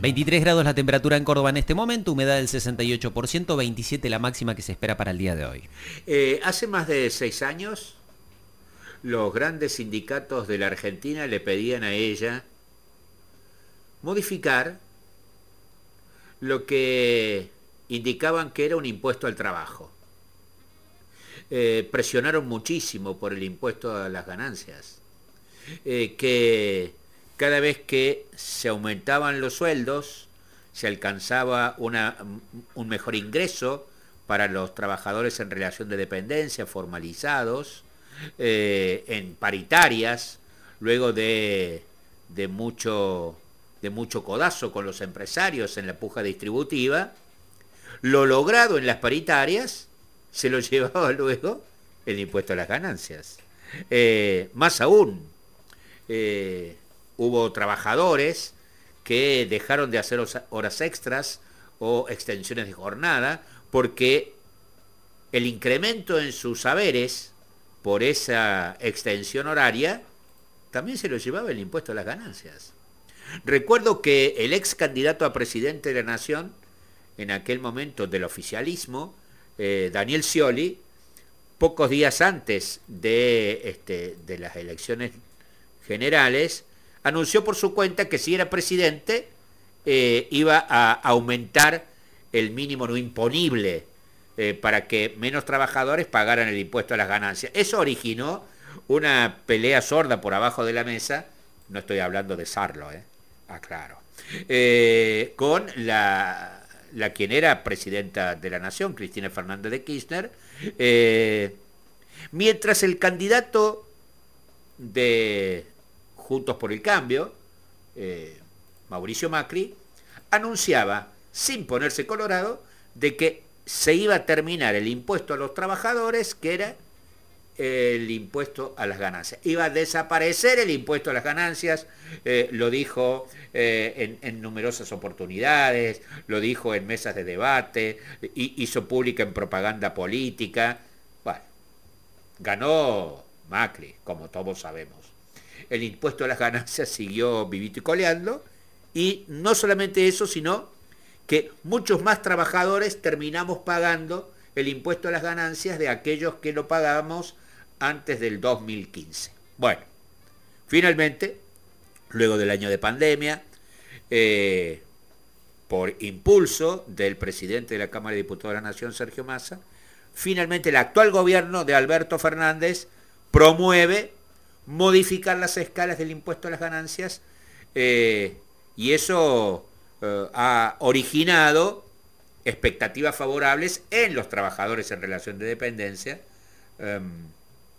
23 grados la temperatura en Córdoba en este momento, humedad del 68%, 27 la máxima que se espera para el día de hoy. Eh, hace más de seis años, los grandes sindicatos de la Argentina le pedían a ella modificar lo que indicaban que era un impuesto al trabajo. Eh, presionaron muchísimo por el impuesto a las ganancias, eh, que cada vez que se aumentaban los sueldos, se alcanzaba un mejor ingreso para los trabajadores en relación de dependencia, formalizados, eh, en paritarias, luego de, mucho, de mucho codazo con los empresarios en la puja distributiva, lo logrado en las paritarias se lo llevaba luego el impuesto a las ganancias. Eh, más aún, eh, hubo trabajadores que dejaron de hacer horas extras o extensiones de jornada porque el incremento en sus saberes por esa extensión horaria también se lo llevaba el impuesto a las ganancias. Recuerdo que el ex candidato a presidente de la Nación, en aquel momento del oficialismo, eh, Daniel Scioli, pocos días antes de, este, de las elecciones generales, anunció por su cuenta que si era presidente eh, iba a aumentar el mínimo no imponible eh, para que menos trabajadores pagaran el impuesto a las ganancias. Eso originó una pelea sorda por abajo de la mesa, no estoy hablando de Sarlo, eh, aclaro, eh, con la, la, quien era presidenta de la Nación, Cristina Fernández de Kirchner, mientras el candidato de Juntos por el Cambio, eh, Mauricio Macri, anunciaba, sin ponerse colorado, de que se iba a terminar el impuesto a los trabajadores, que era el impuesto a las ganancias. Iba a desaparecer el impuesto a las ganancias, eh, lo dijo eh, en, numerosas oportunidades, lo dijo en mesas de debate, hizo pública en propaganda política. Bueno, ganó Macri, como todos sabemos el impuesto a las ganancias siguió vivito y coleando, y no solamente eso, sino que muchos más trabajadores terminamos pagando el impuesto a las ganancias de aquellos que lo pagábamos antes del 2015. Bueno, finalmente, luego del año de pandemia, eh, por impulso del presidente de la Cámara de Diputados de la Nación, Sergio Massa, finalmente el actual gobierno de Alberto Fernández promueve modificar las escalas del impuesto a las ganancias eh, y eso eh, ha originado expectativas favorables en los trabajadores en relación de dependencia em,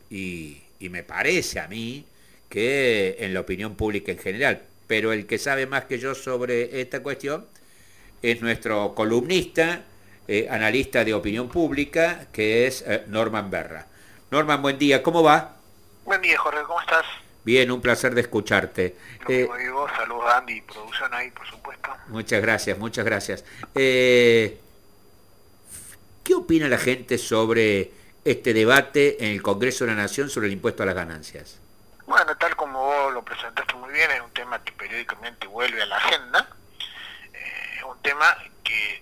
y, me parece a mí que en la opinión pública en general, pero el que sabe más que yo sobre esta cuestión es nuestro columnista, eh, analista de opinión pública, que es Norman Berra. Norman, buen día, ¿cómo va? Buen día, Jorge, ¿cómo estás? Bien, un placer de escucharte. Eh, saludos a Andy producción ahí, por supuesto. Muchas gracias, muchas gracias. Eh, ¿Qué opina la gente sobre este debate en el Congreso de la Nación sobre el impuesto a las ganancias? Bueno, tal como vos lo presentaste muy bien, es un tema que periódicamente vuelve a la agenda. Eh, es un tema que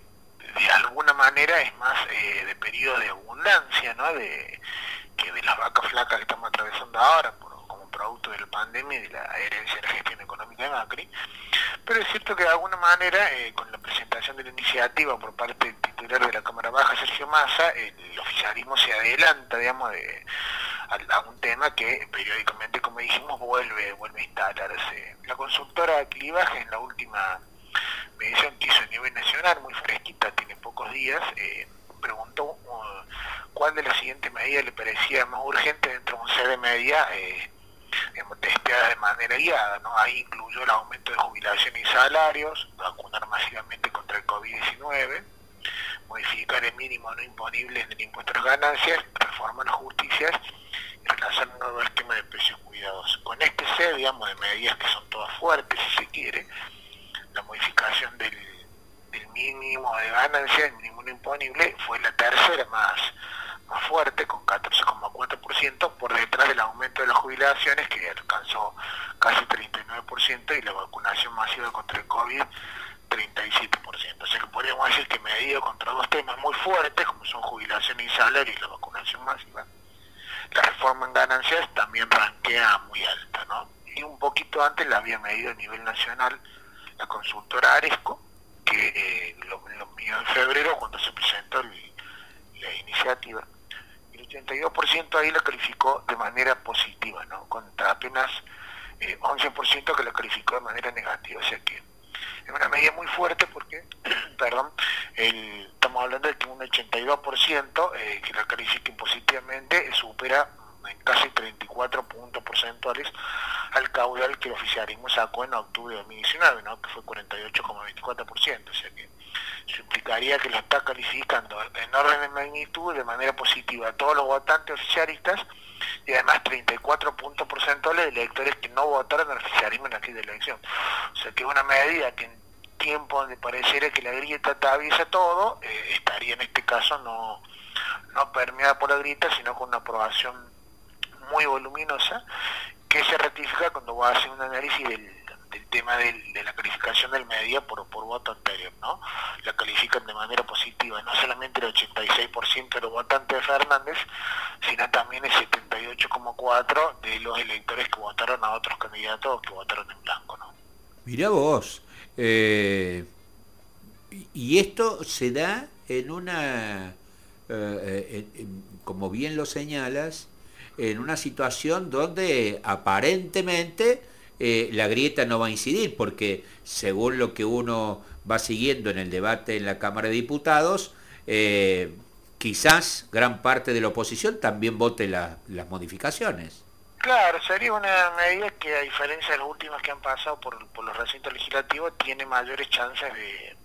de alguna manera es más eh, de periodo de abundancia, ¿no? De las vacas flacas que estamos atravesando ahora como producto de la pandemia y de la herencia de la gestión económica de Macri. Pero es cierto que de alguna manera, eh, con la presentación de la iniciativa por parte del titular de la Cámara Baja, Sergio Massa, el oficialismo se adelanta, digamos, de, a, un tema que periódicamente, como dijimos, vuelve, vuelve a instalarse. La consultora Clivaje en la última medición que hizo a nivel nacional, muy fresquita, tiene pocos días, eh, preguntó cuál de las siguientes medidas le parecía más urgente dentro de un set de medidas eh, testeadas de manera guiada. ¿no? Ahí incluyó el aumento de jubilaciones y salarios, vacunar masivamente contra el COVID-19, modificar el mínimo no imponible en el impuesto a las ganancias, reformar las justicias y relanzar un nuevo esquema de precios cuidados. Con este set, digamos, de medidas que son todas fuertes, si se quiere, la modificación del, mínimo de ganancias, el mínimo no imponible, fue la tercera más, más fuerte, con 14,4%, por detrás del aumento de las jubilaciones, que alcanzó casi 39%, y la vacunación masiva contra el COVID, 37%. O sea que podríamos decir que medido contra dos temas muy fuertes, como son jubilación y salario y la vacunación masiva, la reforma en ganancias también ranquea muy alta, ¿no? Y un poquito antes la había medido a nivel nacional la consultora Aresco, que eh, lo, midió en febrero cuando se presentó la iniciativa. El 82% ahí la calificó de manera positiva, ¿no? Contra apenas 11% eh, que la calificó de manera negativa. O sea que es una medida muy fuerte porque, perdón, estamos hablando de que un 82% eh, que la califique positivamente supera en casi 34 puntos porcentuales al caudal que el oficialismo sacó en octubre de 2019, ¿no? que fue 48,24%. O sea que eso implicaría que lo está calificando en orden de magnitud de manera positiva a todos los votantes oficialistas y además 34 puntos porcentuales de electores que no votaron al oficialismo en aquella elección. O sea que una medida que en tiempo donde pareciera que la grieta atraviesa todo, eh, estaría en este caso no, no permeada por la grieta, sino con una aprobación muy voluminosa que se ratifica cuando va a hacer un análisis del, tema de la calificación del media por, por voto anterior, ¿no? La califican de manera positiva, no solamente el 86% de los votantes de Fernández, sino también el 78,4% de los electores que votaron a otros candidatos que votaron en blanco, ¿no? Mirá vos, eh, y esto se da en una, eh, eh, como bien lo señalas, en una situación donde aparentemente eh, la grieta no va a incidir, porque según lo que uno va siguiendo en el debate en la Cámara de Diputados, eh, quizás gran parte de la oposición también vote las modificaciones. Claro, sería una medida que a diferencia de las últimas que han pasado por, los recintos legislativos, tiene mayores chances de,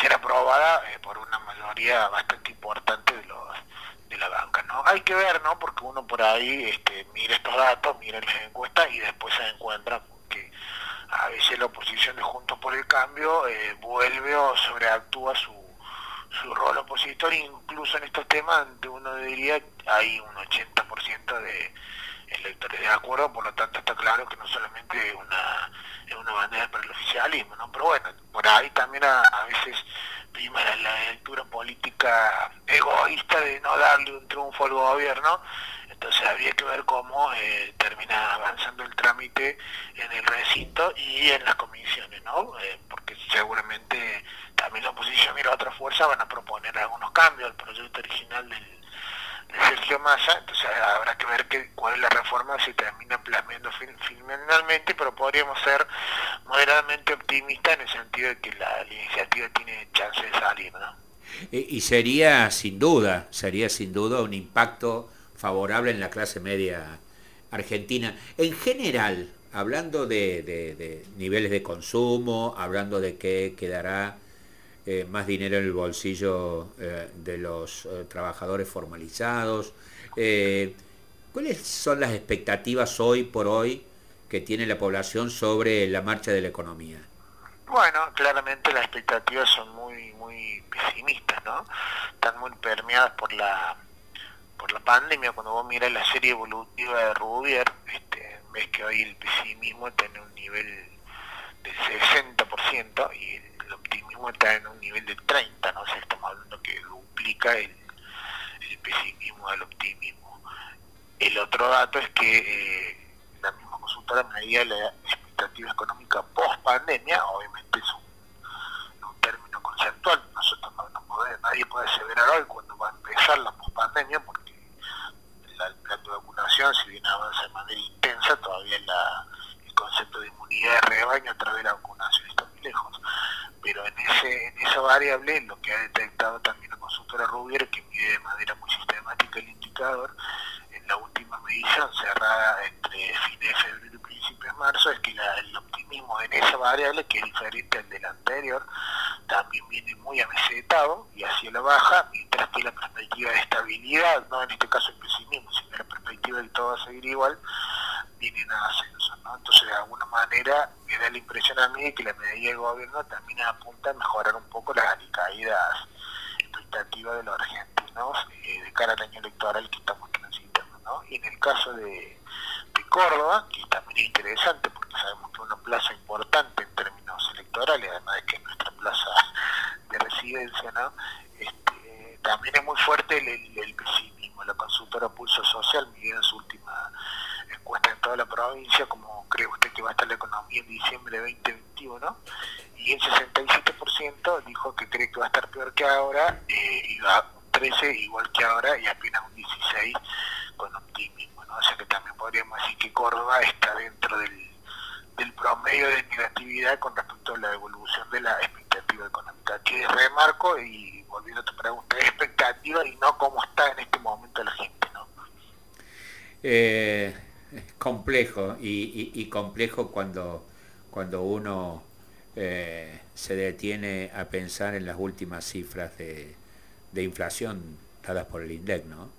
ser aprobada eh, por una mayoría bastante importante de los de la ¿no? Hay que ver, ¿no? Porque uno por ahí este, mira estos datos, mira las encuestas y después se encuentra que a veces la oposición de Juntos por el Cambio eh, vuelve o sobreactúa su, su rol opositor, incluso en estos temas uno diría hay un 80% de electores de acuerdo, por lo tanto está claro que no solamente es una, una bandera para el oficialismo, ¿no? Pero bueno, por ahí también a veces la lectura política egoísta de no darle un triunfo al gobierno, entonces había que ver cómo eh, termina avanzando el trámite en el recinto y en las comisiones, ¿no? Eh, porque seguramente también la oposición y la otra fuerza van a proponer algunos cambios al proyecto original del Sergio Massa, entonces habrá que ver que, cuál es la reforma si termina plasmando finalmente, pero podríamos ser moderadamente optimistas en el sentido de que la, iniciativa tiene chance de salir, ¿no? Y, sería sin duda, sería sin duda un impacto favorable en la clase media argentina. En general, hablando de niveles de consumo, hablando de qué quedará eh, más dinero en el bolsillo eh, de los eh, trabajadores formalizados. ¿Cuáles son las expectativas hoy por hoy que tiene la población sobre la marcha de la economía? Bueno, claramente las expectativas son muy muy pesimistas, ¿no? Están muy permeadas por la por la pandemia. Cuando vos miras la serie evolutiva de Rubier, este, ves que hoy el pesimismo tiene un nivel del 60% y el optimismo está en un nivel de 30, ¿no? sé, estamos hablando que duplica el, pesimismo al optimismo. El otro dato es que eh, la consultora medía la expectativa económica post pandemia, obviamente es un, término conceptual, nosotros no, podemos, nadie puede aseverar hoy cuando va a empezar la post pandemia, porque el plan de vacunación, si bien avanza de manera intensa, todavía el concepto de inmunidad de rebaño a través de la vacunación está muy lejos. Pero en, ese, en esa variable, lo que ha detectado también la consultora Rubier, que mide de manera muy sistemática el indicador, en la última medición cerrada entre fines de febrero y principios de marzo, es que el optimismo en esa variable, que es diferente al del anterior, también viene muy amesetado y hacia la baja, mientras que la perspectiva de estabilidad, no en este caso el pesimismo, sino la perspectiva del todo a seguir igual, viene a ascenso. ¿no? Entonces, de alguna manera, me da la impresión a mí que la medida del gobierno también apunta a mejorar un poco las caídas expectativas de los argentinos. eh, de cara al año electoral que estamos transitando. ¿no? Y en el caso de, Córdoba, que también es interesante sabemos que es una plaza importante en términos electorales, además de que es nuestra plaza de residencia, ¿no? Este, también es muy fuerte el, pesimismo. La consultora Pulso Social midió en su última encuesta en toda la provincia como cree usted que va a estar la economía en diciembre de 2021 y el 67% dijo que cree que va a estar peor que ahora eh, y va un 13 igual que ahora y apenas un 16 con optimismo. ¿no? O sea que también podríamos decir que Córdoba está dentro del, con respecto a la evolución de la expectativa económica. Que remarco y volviendo a tu pregunta, expectativa y no cómo está en este momento la gente. ¿no? Eh, complejo y, complejo cuando, cuando uno eh, se detiene a pensar en las últimas cifras de, inflación dadas por el INDEC, ¿no?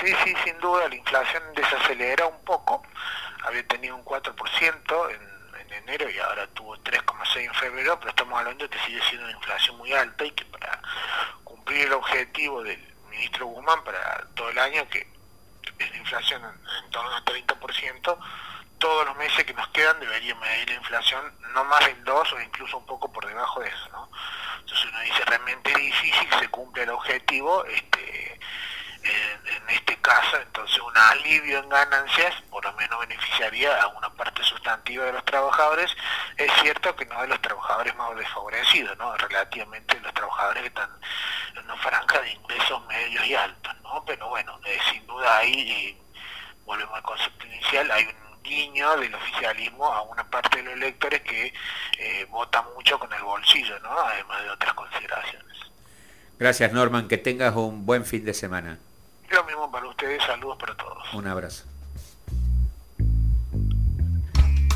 Sí, sí, sin duda, la inflación desacelera un poco, había tenido un 4% en, en enero y ahora tuvo 3,6 en febrero, pero estamos hablando de que sigue siendo una inflación muy alta y que para cumplir el objetivo del ministro Guzmán para todo el año, que es la inflación en, torno al 30%, todos los meses que nos quedan deberían medir la inflación no más del 2 o incluso un poco por debajo de eso, ¿no? Entonces uno dice, realmente difícil se cumpla el objetivo, este, en, este caso, entonces un alivio en ganancias por lo menos beneficiaría a una parte sustantiva de los trabajadores. Es cierto que no de los trabajadores más desfavorecidos, ¿no? Relativamente los trabajadores que están en una franja de ingresos medios y altos, ¿no? Pero bueno, eh, sin duda ahí, volvemos al concepto inicial, hay un guiño del oficialismo a una parte de los electores que eh, vota mucho con el bolsillo, ¿no? Además de otras consideraciones. Gracias Norman, que tengas un buen fin de semana. Lo mismo para ustedes, saludos para todos. Un abrazo.